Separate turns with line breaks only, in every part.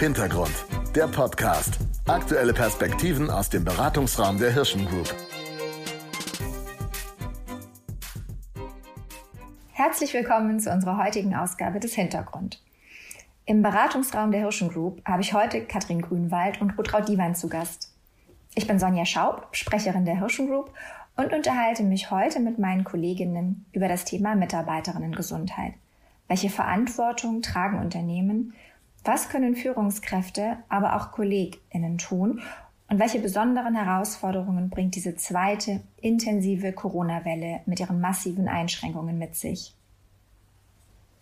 Hintergrund, der Podcast. Aktuelle Perspektiven aus dem Beratungsraum der Hirschen Group.
Herzlich willkommen zu unserer heutigen Ausgabe des Hintergrund. Im Beratungsraum der Hirschen Group habe ich heute Katrin Grünwald und Rutraud Diwan zu Gast. Ich bin Sonja Schaub, Sprecherin der Hirschen Group und unterhalte mich heute mit meinen Kolleginnen über das Thema Mitarbeiterinnengesundheit. Welche Verantwortung tragen Unternehmen? Was können Führungskräfte, aber auch KollegInnen tun? Und welche besonderen Herausforderungen bringt diese zweite intensive Corona-Welle mit ihren massiven Einschränkungen mit sich?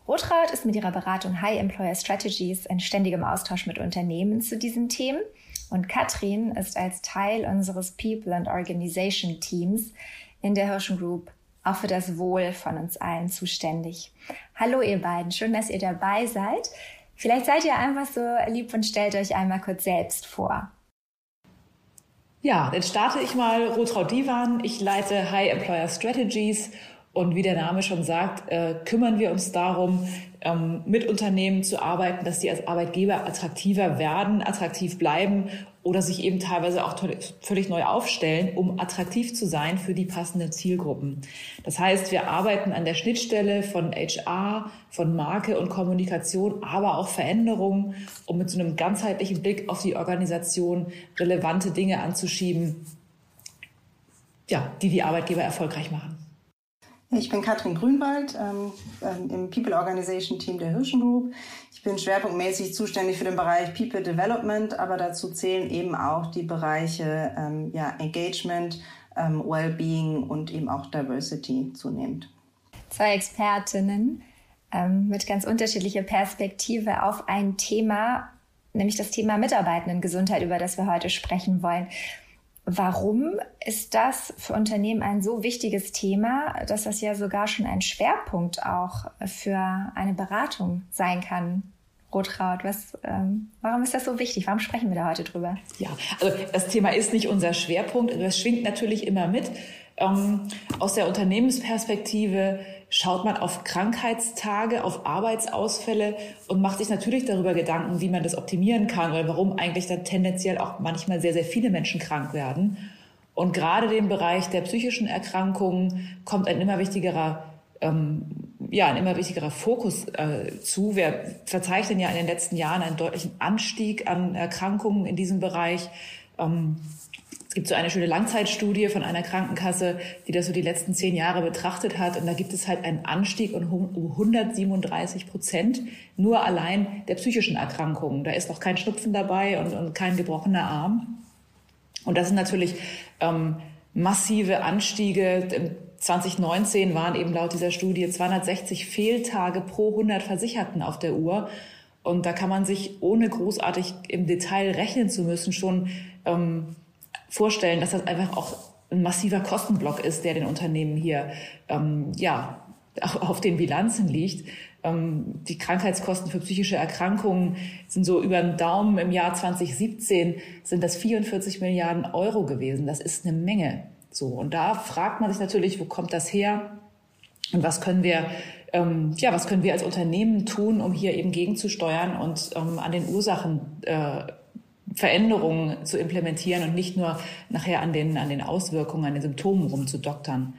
Rotraud ist mit ihrer Beratung High Employer Strategies in ständigem Austausch mit Unternehmen zu diesen Themen und Katrin ist als Teil unseres People and Organization Teams in der Hirschen Group auch für das Wohl von uns allen zuständig. Hallo ihr beiden, schön, dass ihr dabei seid. Vielleicht seid ihr einfach so lieb und stellt euch einmal kurz selbst vor.
Ja, dann starte ich mal Rotraud Divan. Ich leite High Employer Strategies und wie der Name schon sagt, äh, kümmern wir uns darum, ähm, mit Unternehmen zu arbeiten, dass die als Arbeitgeber attraktiver werden, attraktiv bleiben oder sich eben teilweise auch völlig neu aufstellen, um attraktiv zu sein für die passenden Zielgruppen. Das heißt, wir arbeiten an der Schnittstelle von HR, von Marke und Kommunikation, aber auch Veränderungen, um mit so einem ganzheitlichen Blick auf die Organisation relevante Dinge anzuschieben, ja, die die Arbeitgeber erfolgreich machen.
Ich bin Katrin Grünwald ähm, ähm, im People Organization Team der Hirschen Group. Ich bin schwerpunktmäßig zuständig für den Bereich People Development, aber dazu zählen eben auch die Bereiche ähm, ja, Engagement, ähm, Wellbeing und eben auch Diversity zunehmend.
Zwei Expertinnen ähm, mit ganz unterschiedlicher Perspektive auf ein Thema, nämlich das Thema Mitarbeitendengesundheit, über das wir heute sprechen wollen. Warum ist das für Unternehmen ein so wichtiges Thema, dass das ja sogar schon ein Schwerpunkt auch für eine Beratung sein kann? Rotraud, was, ähm, warum ist das so wichtig? Warum sprechen wir da heute drüber?
Ja, also das Thema ist nicht unser Schwerpunkt. Das schwingt natürlich immer mit. Ähm, aus der Unternehmensperspektive schaut man auf Krankheitstage, auf Arbeitsausfälle und macht sich natürlich darüber Gedanken, wie man das optimieren kann oder warum eigentlich dann tendenziell auch manchmal sehr, sehr viele Menschen krank werden. Und gerade dem Bereich der psychischen Erkrankungen kommt ein immer wichtigerer ähm, ja, ein immer wichtigerer Fokus äh, zu. Wir verzeichnen ja in den letzten Jahren einen deutlichen Anstieg an Erkrankungen in diesem Bereich. Ähm, gibt so eine schöne Langzeitstudie von einer Krankenkasse, die das so die letzten zehn Jahre betrachtet hat. Und da gibt es halt einen Anstieg um 137 Prozent nur allein der psychischen Erkrankungen. Da ist noch kein Schnupfen dabei und, und kein gebrochener Arm. Und das sind natürlich ähm, massive Anstiege. 2019 waren eben laut dieser Studie 260 Fehltage pro 100 Versicherten auf der Uhr. Und da kann man sich, ohne großartig im Detail rechnen zu müssen, schon ähm, vorstellen, dass das einfach auch ein massiver Kostenblock ist, der den Unternehmen hier ähm, ja auf den Bilanzen liegt. Ähm, die Krankheitskosten für psychische Erkrankungen sind so über den Daumen. Im Jahr 2017 sind das 44 Milliarden Euro gewesen. Das ist eine Menge. So und da fragt man sich natürlich, wo kommt das her und was können wir ähm, ja, was können wir als Unternehmen tun, um hier eben gegenzusteuern und ähm, an den Ursachen äh, Veränderungen zu implementieren und nicht nur nachher an den, an den Auswirkungen, an den Symptomen rumzudoktern.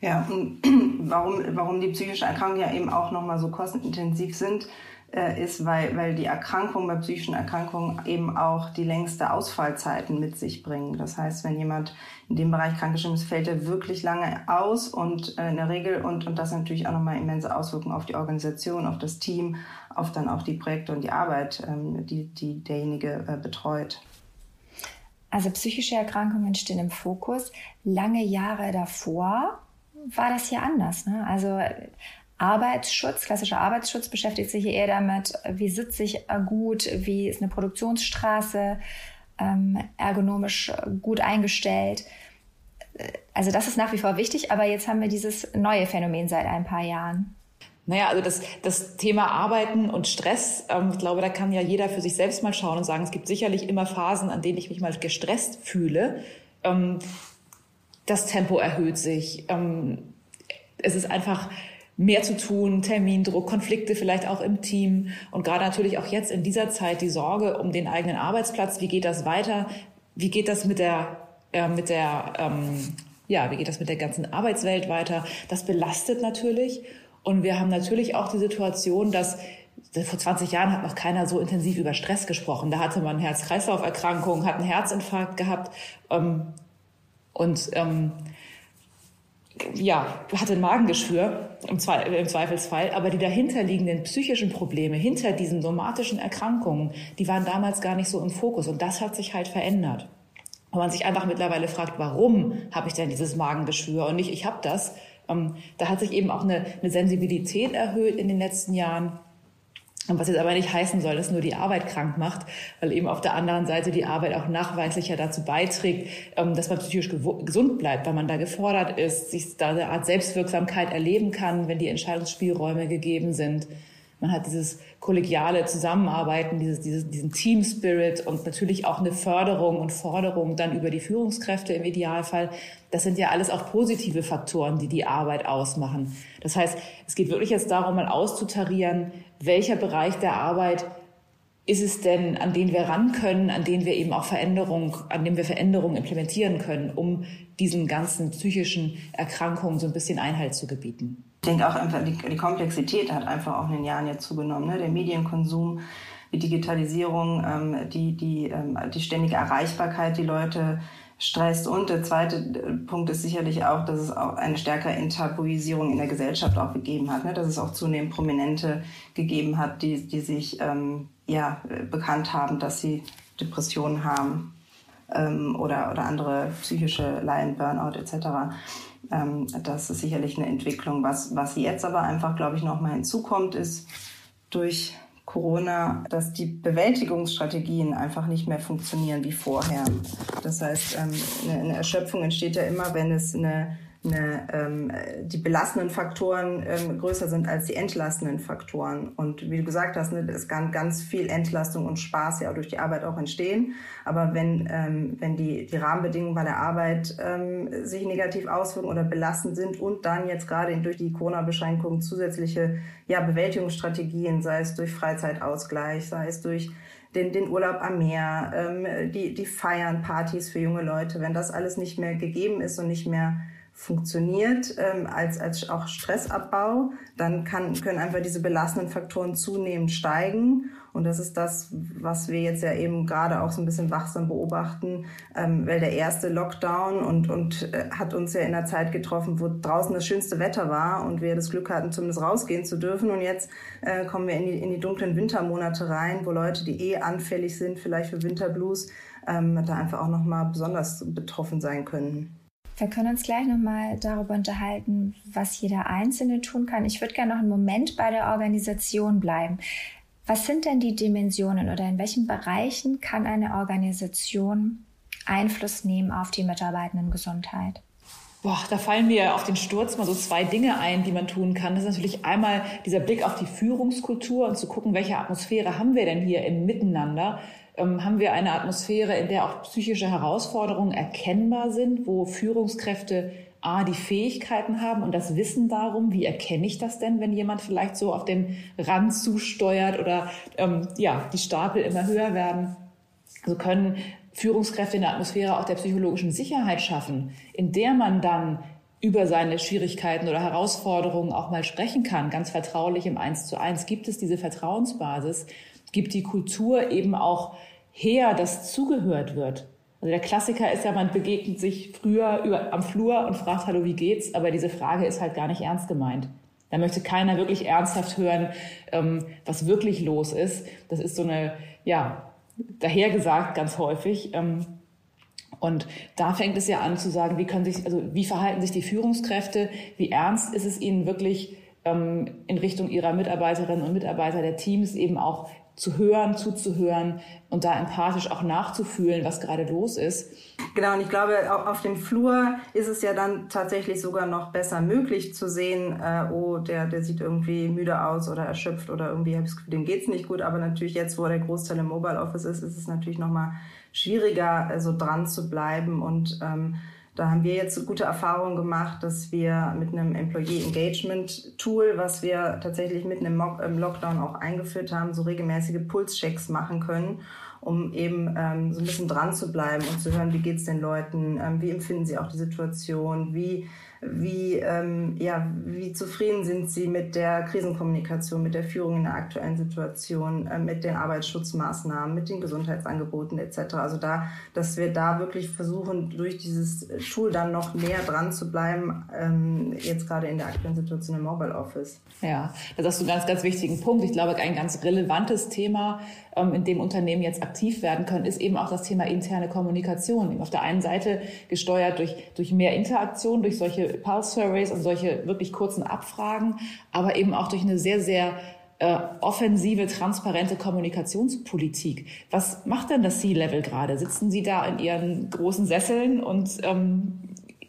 Ja, warum, warum die psychischen Erkrankungen ja eben auch nochmal so kostenintensiv sind, äh, ist, weil, weil die Erkrankungen bei psychischen Erkrankungen eben auch die längste Ausfallzeiten mit sich bringen. Das heißt, wenn jemand in dem Bereich krankgeschrieben ist, fällt er wirklich lange aus und äh, in der Regel und, und das natürlich auch nochmal immense Auswirkungen auf die Organisation, auf das Team, auf dann auch die Projekte und die Arbeit, ähm, die, die derjenige äh, betreut.
Also psychische Erkrankungen stehen im Fokus. Lange Jahre davor war das hier anders. Ne? Also Arbeitsschutz, klassischer Arbeitsschutz beschäftigt sich hier eher damit, wie sitze ich gut, wie ist eine Produktionsstraße ähm, ergonomisch gut eingestellt. Also das ist nach wie vor wichtig, aber jetzt haben wir dieses neue Phänomen seit ein paar Jahren.
Naja, also das, das Thema Arbeiten und Stress, ähm, ich glaube, da kann ja jeder für sich selbst mal schauen und sagen, es gibt sicherlich immer Phasen, an denen ich mich mal gestresst fühle. Ähm, das Tempo erhöht sich. Ähm, es ist einfach mehr zu tun, Termindruck, Konflikte vielleicht auch im Team und gerade natürlich auch jetzt in dieser Zeit die Sorge um den eigenen Arbeitsplatz. Wie geht das weiter? Wie geht das mit der, äh, mit der, ähm, ja, wie geht das mit der ganzen Arbeitswelt weiter? Das belastet natürlich. Und wir haben natürlich auch die Situation, dass vor 20 Jahren hat noch keiner so intensiv über Stress gesprochen. Da hatte man Herz-Kreislauf-Erkrankungen, hat einen Herzinfarkt gehabt ähm, und ähm, ja, hatte ein Magengeschwür im, Zwe im Zweifelsfall, aber die dahinterliegenden psychischen Probleme hinter diesen somatischen Erkrankungen, die waren damals gar nicht so im Fokus und das hat sich halt verändert. Und man sich einfach mittlerweile fragt, warum habe ich denn dieses Magengeschwür und nicht ich habe das. Ähm, da hat sich eben auch eine, eine Sensibilität erhöht in den letzten Jahren und was jetzt aber nicht heißen soll, dass nur die Arbeit krank macht, weil eben auf der anderen Seite die Arbeit auch nachweislicher dazu beiträgt, ähm, dass man psychisch gesund bleibt, weil man da gefordert ist, sich da eine Art Selbstwirksamkeit erleben kann, wenn die Entscheidungsspielräume gegeben sind. Man hat dieses kollegiale Zusammenarbeiten, dieses, dieses, diesen Team Spirit und natürlich auch eine Förderung und Forderung dann über die Führungskräfte im Idealfall. Das sind ja alles auch positive Faktoren, die die Arbeit ausmachen. Das heißt, es geht wirklich jetzt darum, mal auszutarieren, welcher Bereich der Arbeit ist es denn, an den wir ran können, an den wir eben auch Veränderung, an dem wir Veränderungen implementieren können, um diesen ganzen psychischen Erkrankungen so ein bisschen Einhalt zu gebieten?
Ich denke auch einfach, die, Komplexität hat einfach auch in den Jahren jetzt zugenommen. Ne? Der Medienkonsum, die Digitalisierung, ähm, die, die, ähm, die ständige Erreichbarkeit, die Leute stresst. Und der zweite äh, Punkt ist sicherlich auch, dass es auch eine stärkere Enttabuisierung in der Gesellschaft auch gegeben hat, ne? dass es auch zunehmend Prominente gegeben hat, die, die sich ähm, ja, bekannt haben, dass sie Depressionen haben ähm, oder, oder andere psychische Leiden, Burnout etc. Ähm, das ist sicherlich eine Entwicklung. Was, was jetzt aber einfach, glaube ich, nochmal hinzukommt, ist durch Corona, dass die Bewältigungsstrategien einfach nicht mehr funktionieren wie vorher. Das heißt, ähm, eine Erschöpfung entsteht ja immer, wenn es eine eine, ähm, die belastenden Faktoren ähm, größer sind als die entlastenden Faktoren. Und wie du gesagt hast, ne, es kann ganz viel Entlastung und Spaß ja auch durch die Arbeit auch entstehen. Aber wenn, ähm, wenn die, die Rahmenbedingungen bei der Arbeit ähm, sich negativ auswirken oder belastend sind und dann jetzt gerade durch die Corona-Beschränkungen zusätzliche ja, Bewältigungsstrategien, sei es durch Freizeitausgleich, sei es durch den, den Urlaub am Meer, ähm, die, die Feiern, Partys für junge Leute, wenn das alles nicht mehr gegeben ist und nicht mehr funktioniert ähm, als, als auch Stressabbau, dann kann, können einfach diese belastenden Faktoren zunehmend steigen. Und das ist das, was wir jetzt ja eben gerade auch so ein bisschen wachsam beobachten, ähm, weil der erste Lockdown und, und äh, hat uns ja in der Zeit getroffen, wo draußen das schönste Wetter war und wir das Glück hatten, zumindest rausgehen zu dürfen. Und jetzt äh, kommen wir in die, in die dunklen Wintermonate rein, wo Leute, die eh anfällig sind, vielleicht für Winterblues, ähm, da einfach auch nochmal besonders betroffen sein können.
Wir können uns gleich nochmal darüber unterhalten, was jeder Einzelne tun kann. Ich würde gerne noch einen Moment bei der Organisation bleiben. Was sind denn die Dimensionen oder in welchen Bereichen kann eine Organisation Einfluss nehmen auf die Mitarbeitendengesundheit?
Boah, da fallen mir auf den Sturz mal so zwei Dinge ein, die man tun kann. Das ist natürlich einmal dieser Blick auf die Führungskultur und zu gucken, welche Atmosphäre haben wir denn hier im Miteinander? Ähm, haben wir eine Atmosphäre, in der auch psychische Herausforderungen erkennbar sind, wo Führungskräfte A, die Fähigkeiten haben und das Wissen darum, wie erkenne ich das denn, wenn jemand vielleicht so auf den Rand zusteuert oder ähm, ja, die Stapel immer höher werden. Also können Führungskräfte in der Atmosphäre auch der psychologischen Sicherheit schaffen, in der man dann über seine Schwierigkeiten oder Herausforderungen auch mal sprechen kann, ganz vertraulich im Eins zu eins. Gibt es diese Vertrauensbasis? Gibt die Kultur eben auch her, dass zugehört wird. Also der Klassiker ist ja, man begegnet sich früher über, am Flur und fragt, hallo, wie geht's? Aber diese Frage ist halt gar nicht ernst gemeint. Da möchte keiner wirklich ernsthaft hören, ähm, was wirklich los ist. Das ist so eine, ja, dahergesagt ganz häufig. Ähm, und da fängt es ja an zu sagen, wie können sich, also wie verhalten sich die Führungskräfte? Wie ernst ist es ihnen wirklich ähm, in Richtung ihrer Mitarbeiterinnen und Mitarbeiter der Teams eben auch zu hören, zuzuhören und da empathisch auch nachzufühlen, was gerade los ist.
Genau, und ich glaube, auf dem Flur ist es ja dann tatsächlich sogar noch besser möglich zu sehen, äh, oh, der, der sieht irgendwie müde aus oder erschöpft oder irgendwie habe ich dem geht's nicht gut. Aber natürlich jetzt, wo der Großteil im Mobile Office ist, ist es natürlich noch mal schwieriger, äh, so dran zu bleiben und ähm, Da haben wir jetzt gute Erfahrungen gemacht, dass wir mit einem Employee Engagement Tool, was wir tatsächlich mitten im, Lockdown auch eingeführt haben, so regelmäßige Pulschecks machen können um eben ähm, so ein bisschen dran zu bleiben und zu hören, wie geht's den Leuten, ähm, wie empfinden sie auch die Situation, wie wie, ähm, ja, wie zufrieden sind Sie mit der Krisenkommunikation, mit der Führung in der aktuellen Situation, äh, mit den Arbeitsschutzmaßnahmen, mit den Gesundheitsangeboten etc. Also da, dass wir da wirklich versuchen, durch dieses Tool dann noch näher dran zu bleiben, ähm, jetzt gerade in der aktuellen Situation im Mobile Office.
Ja, das ist ein ganz, ganz wichtigen Punkt. Ich glaube, ein ganz relevantes Thema, in dem Unternehmen jetzt aktiv werden können, ist eben auch das Thema interne Kommunikation. Auf der einen Seite gesteuert durch, durch mehr Interaktion, durch solche Pulse Surveys und solche wirklich kurzen Abfragen, aber eben auch durch eine sehr, sehr äh, offensive, transparente Kommunikationspolitik. Was macht denn das C-Level gerade? Sitzen Sie da in Ihren großen Sesseln und ähm,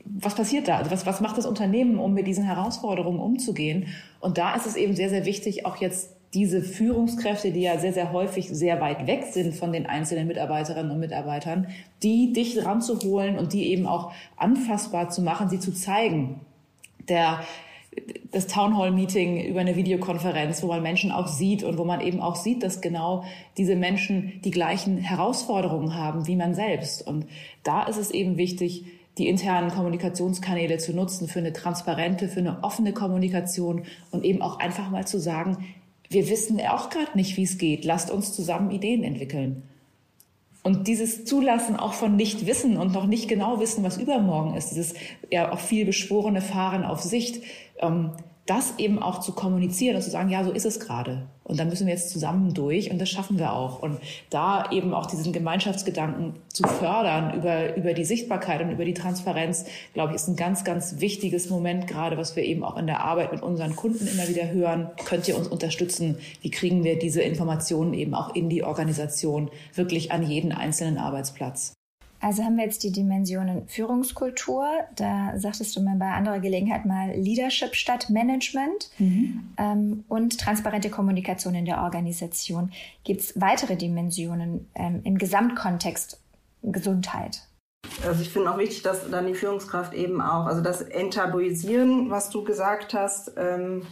was passiert da? Also was, was macht das Unternehmen, um mit diesen Herausforderungen umzugehen? Und da ist es eben sehr, sehr wichtig, auch jetzt diese Führungskräfte, die ja sehr, sehr häufig sehr weit weg sind von den einzelnen Mitarbeiterinnen und Mitarbeitern, die dicht ranzuholen und die eben auch anfassbar zu machen, sie zu zeigen. Der, das Town Hall Meeting über eine Videokonferenz, wo man Menschen auch sieht und wo man eben auch sieht, dass genau diese Menschen die gleichen Herausforderungen haben wie man selbst. Und da ist es eben wichtig, die internen Kommunikationskanäle zu nutzen für eine transparente, für eine offene Kommunikation und eben auch einfach mal zu sagen, wir wissen auch gerade nicht, wie es geht. Lasst uns zusammen Ideen entwickeln. Und dieses Zulassen auch von Nichtwissen und noch nicht genau wissen, was übermorgen ist, dieses ja auch viel beschworene Fahren auf Sicht, ähm, das eben auch zu kommunizieren und zu sagen, ja, so ist es gerade. Und dann müssen wir jetzt zusammen durch und das schaffen wir auch. Und da eben auch diesen Gemeinschaftsgedanken zu fördern über, über die Sichtbarkeit und über die Transparenz, glaube ich, ist ein ganz, ganz wichtiges Moment, gerade was wir eben auch in der Arbeit mit unseren Kunden immer wieder hören. Könnt ihr uns unterstützen? Wie kriegen wir diese Informationen eben auch in die Organisation, wirklich an jeden einzelnen Arbeitsplatz?
Also haben wir jetzt die Dimensionen Führungskultur, da sagtest du mir bei anderer Gelegenheit mal Leadership statt Management mhm. ähm, und transparente Kommunikation in der Organisation. Gibt es weitere Dimensionen ähm, im Gesamtkontext Gesundheit?
Also ich finde auch wichtig, dass dann die Führungskraft eben auch, also das Enttabuisieren, was du gesagt hast, ähm,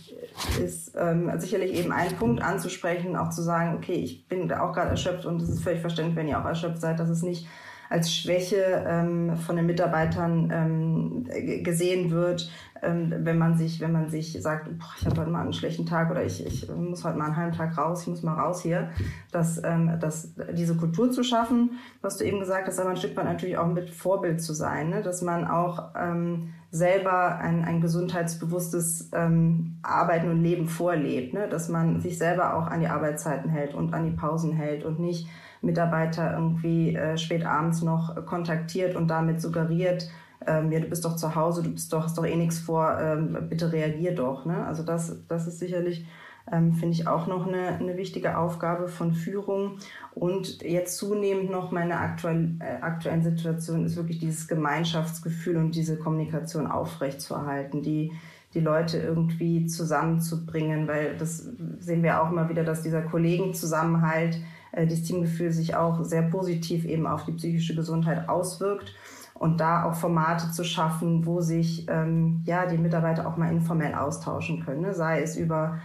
ist ähm, sicherlich eben ein Punkt anzusprechen, auch zu sagen, okay, ich bin auch gerade erschöpft und es ist völlig verständlich, wenn ihr auch erschöpft seid, dass es nicht als Schwäche ähm, von den Mitarbeitern ähm, gesehen wird, ähm, wenn man sich, wenn man sich sagt, boah, ich habe heute mal einen schlechten Tag oder ich, ich muss heute mal einen halben Tag raus, ich muss mal raus hier, dass, ähm, dass diese Kultur zu schaffen, was du eben gesagt hast, aber ein Stück weit natürlich auch mit Vorbild zu sein, ne? dass man auch ähm, selber ein, ein gesundheitsbewusstes ähm, Arbeiten und Leben vorlebt, ne? dass man sich selber auch an die Arbeitszeiten hält und an die Pausen hält und nicht Mitarbeiter irgendwie äh, spät abends noch kontaktiert und damit suggeriert, ähm, ja, du bist doch zu Hause, du bist doch, hast doch eh nichts vor, ähm, bitte reagier doch. Ne? Also das, das ist sicherlich, ähm, finde ich, auch noch eine, eine wichtige Aufgabe von Führung. Und jetzt zunehmend noch meine aktuell, äh, aktuellen Situation ist wirklich dieses Gemeinschaftsgefühl und diese Kommunikation aufrechtzuerhalten, die die Leute irgendwie zusammenzubringen, weil das sehen wir auch immer wieder, dass dieser Kollegenzusammenhalt äh, das Teamgefühl sich auch sehr positiv eben auf die psychische Gesundheit auswirkt und da auch Formate zu schaffen, wo sich ähm, ja die Mitarbeiter auch mal informell austauschen können, ne? sei es über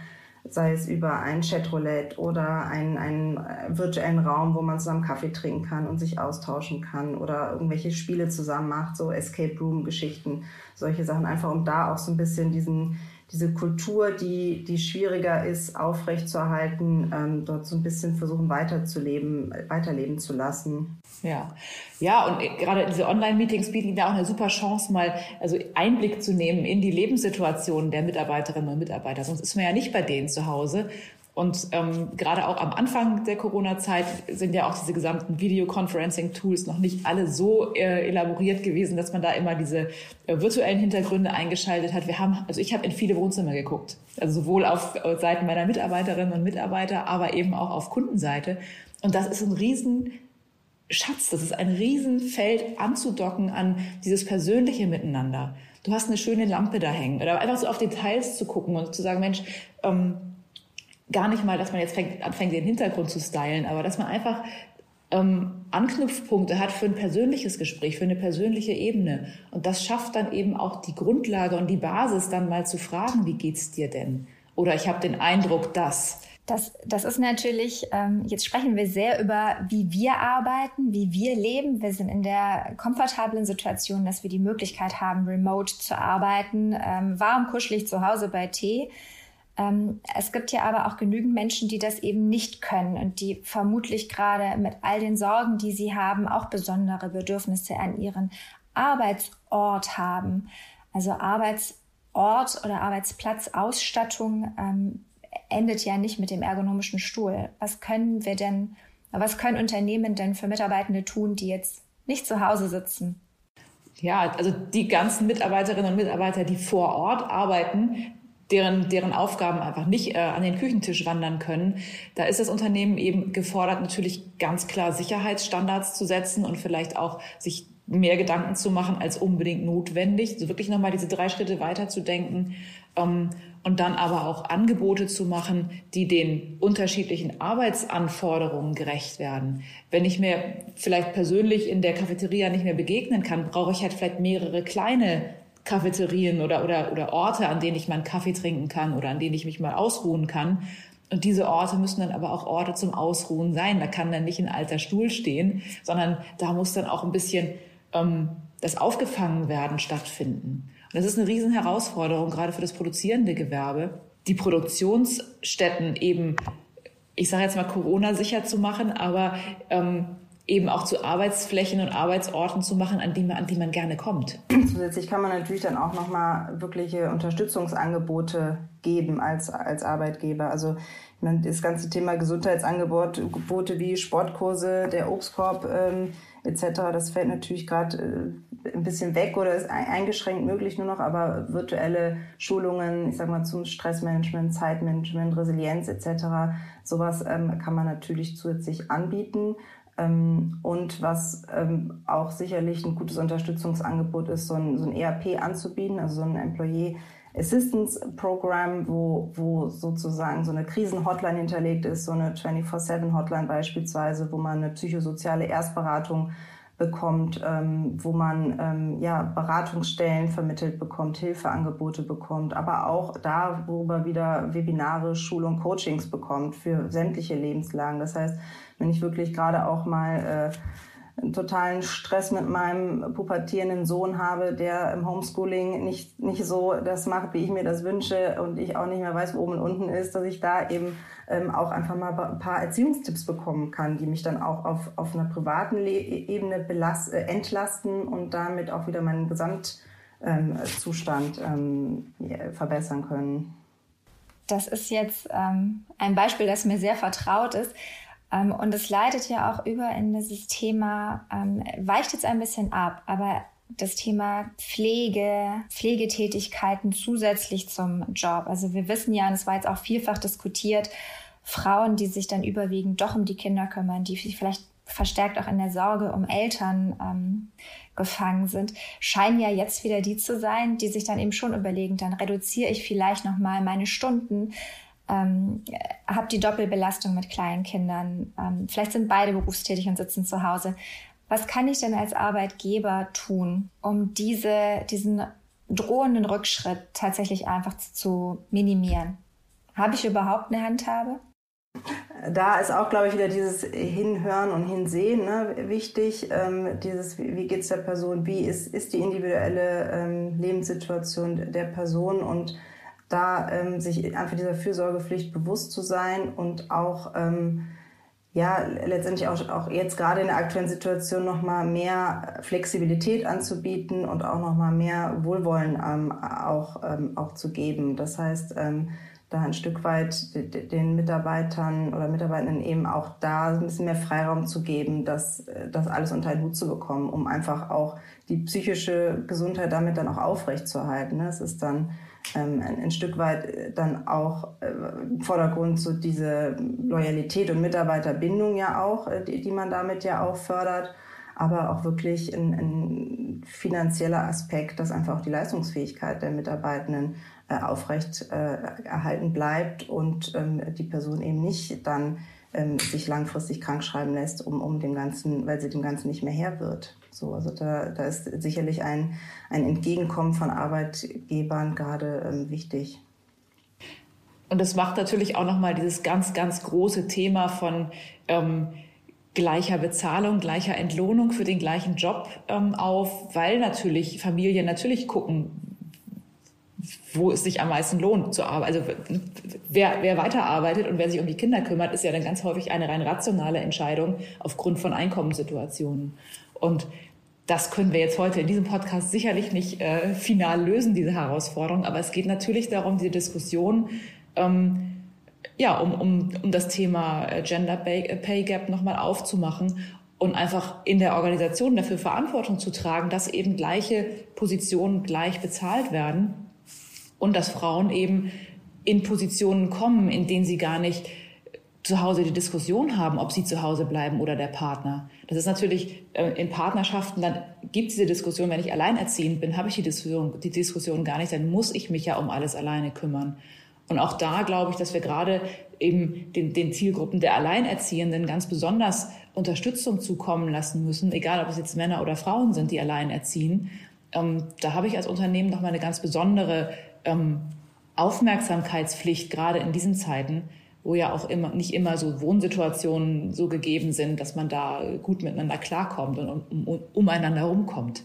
sei es über ein Chatroulette oder einen, einen äh, virtuellen Raum, wo man zusammen Kaffee trinken kann und sich austauschen kann oder irgendwelche Spiele zusammen macht, so Escape Room Geschichten, solche Sachen, einfach um da auch so ein bisschen diesen diese Kultur, die, die schwieriger ist, aufrechtzuerhalten, ähm, dort so ein bisschen versuchen weiterzuleben, weiterleben zu lassen.
Ja, ja, und gerade diese Online-Meetings bieten da auch eine super Chance, mal also Einblick zu nehmen in die Lebenssituation der Mitarbeiterinnen und Mitarbeiter. Sonst ist man ja nicht bei denen zu Hause und ähm, gerade auch am Anfang der Corona-Zeit sind ja auch diese gesamten Videoconferencing-Tools noch nicht alle so äh, elaboriert gewesen, dass man da immer diese äh, virtuellen Hintergründe eingeschaltet hat. Wir haben, also ich habe in viele Wohnzimmer geguckt, also sowohl auf äh, Seiten meiner Mitarbeiterinnen und Mitarbeiter, aber eben auch auf Kundenseite. Und das ist ein riesen Schatz, das ist ein Riesenfeld anzudocken an dieses persönliche Miteinander. Du hast eine schöne Lampe da hängen oder einfach so auf Details zu gucken und zu sagen, Mensch, ähm, gar nicht mal, dass man jetzt fängt, anfängt, den Hintergrund zu stylen, aber dass man einfach ähm, Anknüpfpunkte hat für ein persönliches Gespräch, für eine persönliche Ebene. Und das schafft dann eben auch die Grundlage und die Basis, dann mal zu fragen, wie geht's dir denn? Oder ich habe den Eindruck, dass.
Das, das ist natürlich, ähm, jetzt sprechen wir sehr über, wie wir arbeiten, wie wir leben. Wir sind in der komfortablen Situation, dass wir die Möglichkeit haben, remote zu arbeiten, ähm, warm, kuschelig zu Hause bei Tee. Ähm, es gibt ja aber auch genügend Menschen, die das eben nicht können und die vermutlich gerade mit all den Sorgen, die sie haben, auch besondere Bedürfnisse an ihren Arbeitsort haben. Also Arbeitsort oder Arbeitsplatzausstattung ähm, endet ja nicht mit dem ergonomischen Stuhl. Was können wir denn, was können Unternehmen denn für Mitarbeitende tun, die jetzt nicht zu Hause sitzen?
Ja, also die ganzen Mitarbeiterinnen und Mitarbeiter, die vor Ort arbeiten, deren, deren Aufgaben einfach nicht äh, an den Küchentisch wandern können. Da ist das Unternehmen eben gefordert, natürlich ganz klar Sicherheitsstandards zu setzen und vielleicht auch sich mehr Gedanken zu machen als unbedingt notwendig. Also wirklich nochmal diese drei Schritte weiterzudenken ähm, und dann aber auch Angebote zu machen, die den unterschiedlichen Arbeitsanforderungen gerecht werden. Wenn ich mir vielleicht persönlich in der Cafeteria nicht mehr begegnen kann, brauche ich halt vielleicht mehrere kleine Cafeterien oder, oder, oder Orte, an denen ich mal einen Kaffee trinken kann oder an denen ich mich mal ausruhen kann. Und diese Orte müssen dann aber auch Orte zum Ausruhen sein. Da kann dann nicht ein alter Stuhl stehen, sondern da muss dann auch ein bisschen ähm, das Aufgefangenwerden stattfinden. Und das ist eine riesen Herausforderung, gerade für das produzierende Gewerbe, die Produktionsstätten eben, ich sage jetzt mal Corona sicher zu machen, aber ähm, eben auch zu Arbeitsflächen und Arbeitsorten zu machen, an die man, an die man gerne kommt.
Zusätzlich kann man natürlich dann auch nochmal wirkliche Unterstützungsangebote geben als, als Arbeitgeber. Also meine, das ganze Thema Gesundheitsangebote wie Sportkurse, der Obstkorb ähm, etc., das fällt natürlich gerade äh, ein bisschen weg oder ist eingeschränkt möglich nur noch, aber virtuelle Schulungen, ich sag mal zum Stressmanagement, Zeitmanagement, Resilienz etc., sowas ähm, kann man natürlich zusätzlich anbieten. Ähm, und was ähm, auch sicherlich ein gutes Unterstützungsangebot ist, so ein, so ein ERP anzubieten, also so ein Employee Assistance Program, wo, wo sozusagen so eine Krisenhotline hinterlegt ist, so eine 24-7-Hotline beispielsweise, wo man eine psychosoziale Erstberatung bekommt, ähm, wo man ähm, ja Beratungsstellen vermittelt bekommt, Hilfeangebote bekommt, aber auch da, worüber wieder Webinare, Schulung, Coachings bekommt für sämtliche Lebenslagen. Das heißt, wenn ich wirklich gerade auch mal äh, einen totalen Stress mit meinem pubertierenden Sohn habe, der im Homeschooling nicht, nicht so das macht, wie ich mir das wünsche und ich auch nicht mehr weiß, wo oben und unten ist, dass ich da eben ähm, auch einfach mal ein paar Erziehungstipps bekommen kann, die mich dann auch auf, auf einer privaten Le Ebene belast, äh, entlasten und damit auch wieder meinen Gesamtzustand ähm, ähm, verbessern können.
Das ist jetzt ähm, ein Beispiel, das mir sehr vertraut ist. Ähm, und es leitet ja auch über in dieses Thema, ähm, weicht jetzt ein bisschen ab, aber das Thema Pflege, Pflegetätigkeiten zusätzlich zum Job. Also wir wissen ja, und es war jetzt auch vielfach diskutiert, Frauen, die sich dann überwiegend doch um die Kinder kümmern, die vielleicht verstärkt auch in der Sorge um Eltern ähm, gefangen sind, scheinen ja jetzt wieder die zu sein, die sich dann eben schon überlegen, dann reduziere ich vielleicht nochmal meine Stunden, ähm, habe die Doppelbelastung mit kleinen Kindern, ähm, vielleicht sind beide berufstätig und sitzen zu Hause. Was kann ich denn als Arbeitgeber tun, um diese, diesen drohenden Rückschritt tatsächlich einfach zu minimieren? Habe ich überhaupt eine Handhabe?
Da ist auch, glaube ich, wieder dieses Hinhören und Hinsehen ne, wichtig. Ähm, dieses, wie, wie geht es der Person? Wie ist, ist die individuelle ähm, Lebenssituation der Person? Und da ähm, sich einfach dieser Fürsorgepflicht bewusst zu sein und auch ähm, ja letztendlich auch, auch jetzt gerade in der aktuellen Situation noch mal mehr Flexibilität anzubieten und auch noch mal mehr Wohlwollen ähm, auch ähm, auch zu geben. Das heißt ähm, da ein Stück weit den Mitarbeitern oder Mitarbeitenden eben auch da ein bisschen mehr Freiraum zu geben, das, das alles unter einen Hut zu bekommen, um einfach auch die psychische Gesundheit damit dann auch aufrechtzuerhalten. Es ist dann ähm, ein, Stück weit äh, dann auch äh, im Vordergrund so diese Loyalität und Mitarbeiterbindung ja auch, äh, die, die man damit ja auch fördert, aber auch wirklich ein, ein finanzieller Aspekt, dass einfach auch die Leistungsfähigkeit der Mitarbeitenden äh, aufrecht äh, erhalten bleibt und ähm, die Person eben nicht dann ähm, sich langfristig krank schreiben lässt, um, um dem Ganzen, weil sie dem Ganzen nicht mehr Herr wird. So, also da, da ist sicherlich ein, ein Entgegenkommen von Arbeitgebern gerade ähm, wichtig.
Und das macht natürlich auch nochmal dieses ganz, ganz große Thema von ähm, gleicher Bezahlung, gleicher Entlohnung für den gleichen Job ähm, auf, weil natürlich Familien natürlich gucken, wo es sich am meisten lohnt zu arbeiten. Also wer, wer weiterarbeitet und wer sich um die Kinder kümmert, ist ja dann ganz häufig eine rein rationale Entscheidung aufgrund von Einkommenssituationen. Und das können wir jetzt heute in diesem Podcast sicherlich nicht äh, final lösen, diese Herausforderung. Aber es geht natürlich darum, diese Diskussion ähm, ja, um, um, um das Thema äh, Gender Pay Gap nochmal aufzumachen und einfach in der Organisation dafür Verantwortung zu tragen, dass eben gleiche Positionen gleich bezahlt werden und dass Frauen eben in Positionen kommen, in denen sie gar nicht zu Hause die Diskussion haben, ob sie zu Hause bleiben oder der Partner. Das ist natürlich äh, in Partnerschaften, dann gibt es diese Diskussion, wenn ich alleinerziehend bin, habe ich die Diskussion, die Diskussion gar nicht, dann muss ich mich ja um alles alleine kümmern. Und auch da glaube ich, dass wir gerade eben den, den Zielgruppen der Alleinerziehenden ganz besonders Unterstützung zukommen lassen müssen, egal ob es jetzt Männer oder Frauen sind, die alleinerziehen. Ähm, da habe ich als Unternehmen nochmal eine ganz besondere ähm, Aufmerksamkeitspflicht, gerade in diesen Zeiten, wo ja auch immer, nicht immer so Wohnsituationen so gegeben sind, dass man da gut miteinander klarkommt und um, um, umeinander rumkommt.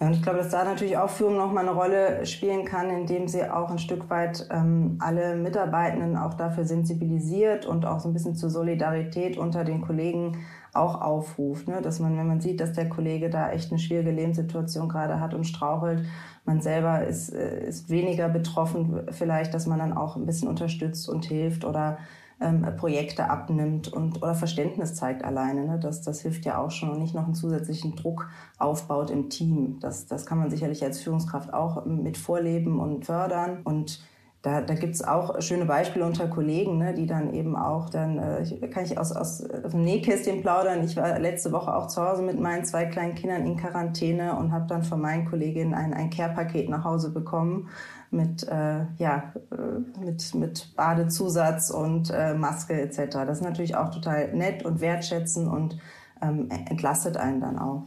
Ja, und ich glaube, dass da natürlich auch Führung nochmal eine Rolle spielen kann, indem sie auch ein Stück weit ähm, alle Mitarbeitenden auch dafür sensibilisiert und auch so ein bisschen zur Solidarität unter den Kollegen auch aufruft. Ne? Dass man, wenn man sieht, dass der Kollege da echt eine schwierige Lebenssituation gerade hat und strauchelt, man selber ist, äh, ist weniger betroffen, vielleicht, dass man dann auch ein bisschen unterstützt und hilft oder ähm, Projekte abnimmt und oder Verständnis zeigt alleine. Ne? Das, das hilft ja auch schon und nicht noch einen zusätzlichen Druck aufbaut im Team. Das, das kann man sicherlich als Führungskraft auch mit vorleben und fördern. Und da, da gibt es auch schöne Beispiele unter Kollegen, ne, die dann eben auch dann, äh, kann ich aus, aus, dem Nähkästchen plaudern. Ich war letzte Woche auch zu Hause mit meinen zwei kleinen Kindern in Quarantäne und habe dann von meinen Kolleginnen ein, ein Care-Paket nach Hause bekommen mit, äh, ja, äh, mit, mit Badezusatz und äh, Maske etc. Das ist natürlich auch total nett und wertschätzen und ähm, entlastet einen dann auch.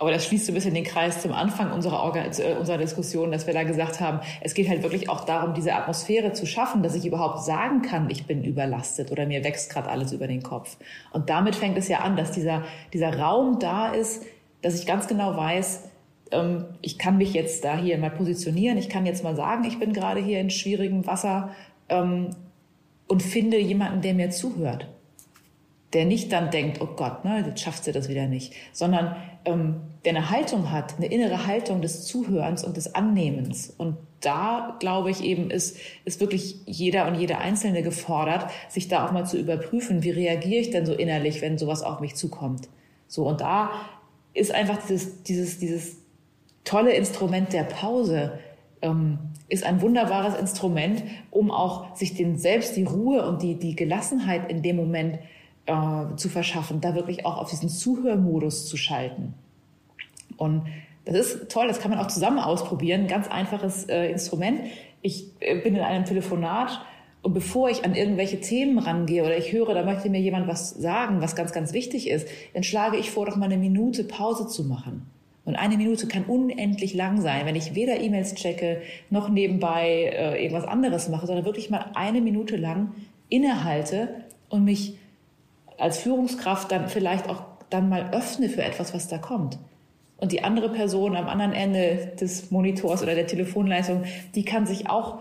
Aber das schließt so ein bisschen den Kreis zum Anfang unserer, Organ äh, unserer Diskussion, dass wir da gesagt haben, es geht halt wirklich auch darum, diese Atmosphäre zu schaffen, dass ich überhaupt sagen kann, ich bin überlastet oder mir wächst gerade alles über den Kopf. Und damit fängt es ja an, dass dieser, dieser Raum da ist, dass ich ganz genau weiß, ähm, ich kann mich jetzt da hier mal positionieren, ich kann jetzt mal sagen, ich bin gerade hier in schwierigem Wasser ähm, und finde jemanden, der mir zuhört der nicht dann denkt, oh Gott, ne, jetzt schafft sie das wieder nicht, sondern ähm, der eine Haltung hat, eine innere Haltung des Zuhörens und des Annehmens. Und da, glaube ich, eben ist, ist wirklich jeder und jede Einzelne gefordert, sich da auch mal zu überprüfen, wie reagiere ich denn so innerlich, wenn sowas auf mich zukommt. So, und da ist einfach dieses, dieses, dieses tolle Instrument der Pause, ähm, ist ein wunderbares Instrument, um auch sich den selbst die Ruhe und die, die Gelassenheit in dem Moment äh, zu verschaffen, da wirklich auch auf diesen Zuhörmodus zu schalten. Und das ist toll, das kann man auch zusammen ausprobieren. Ganz einfaches äh, Instrument. Ich äh, bin in einem Telefonat und bevor ich an irgendwelche Themen rangehe oder ich höre, da möchte mir jemand was sagen, was ganz, ganz wichtig ist, dann schlage ich vor, doch mal eine Minute Pause zu machen. Und eine Minute kann unendlich lang sein, wenn ich weder E-Mails checke noch nebenbei äh, irgendwas anderes mache, sondern wirklich mal eine Minute lang innehalte und mich als Führungskraft dann vielleicht auch dann mal öffne für etwas, was da kommt. Und die andere Person am anderen Ende des Monitors oder der Telefonleitung, die kann sich auch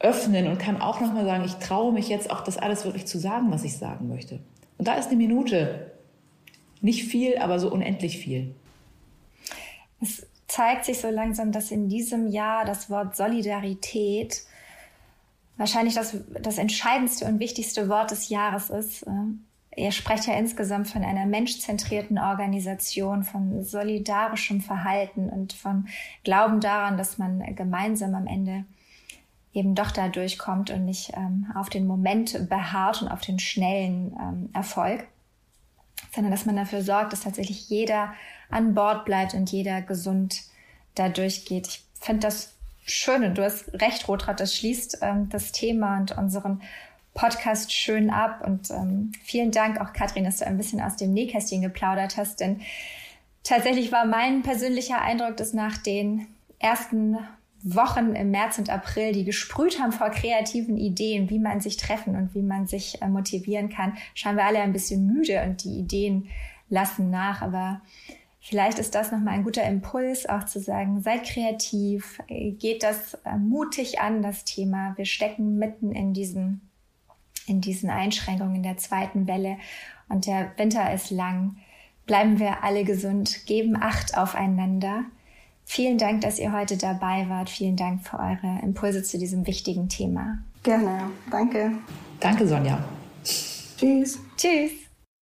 öffnen und kann auch nochmal sagen, ich traue mich jetzt auch, das alles wirklich zu sagen, was ich sagen möchte. Und da ist eine Minute. Nicht viel, aber so unendlich viel.
Es zeigt sich so langsam, dass in diesem Jahr das Wort Solidarität wahrscheinlich das, das entscheidendste und wichtigste Wort des Jahres ist. Ihr sprecht ja insgesamt von einer menschzentrierten Organisation, von solidarischem Verhalten und von Glauben daran, dass man gemeinsam am Ende eben doch da durchkommt und nicht ähm, auf den Moment beharrt und auf den schnellen ähm, Erfolg, sondern dass man dafür sorgt, dass tatsächlich jeder an Bord bleibt und jeder gesund da durchgeht. Ich finde das schön und du hast recht, Rotrat, das schließt ähm, das Thema und unseren Podcast schön ab. Und ähm, vielen Dank auch, Katrin, dass du ein bisschen aus dem Nähkästchen geplaudert hast. Denn tatsächlich war mein persönlicher Eindruck, dass nach den ersten Wochen im März und April, die gesprüht haben vor kreativen Ideen, wie man sich treffen und wie man sich äh, motivieren kann, schauen wir alle ein bisschen müde und die Ideen lassen nach. Aber vielleicht ist das nochmal ein guter Impuls, auch zu sagen, seid kreativ, geht das äh, mutig an, das Thema. Wir stecken mitten in diesen, in diesen Einschränkungen der zweiten Welle und der Winter ist lang. Bleiben wir alle gesund, geben Acht aufeinander Vielen Dank, dass ihr heute dabei wart. Vielen Dank für eure Impulse zu diesem wichtigen Thema.
Gerne, danke.
Danke, Sonja.
Tschüss.
Tschüss.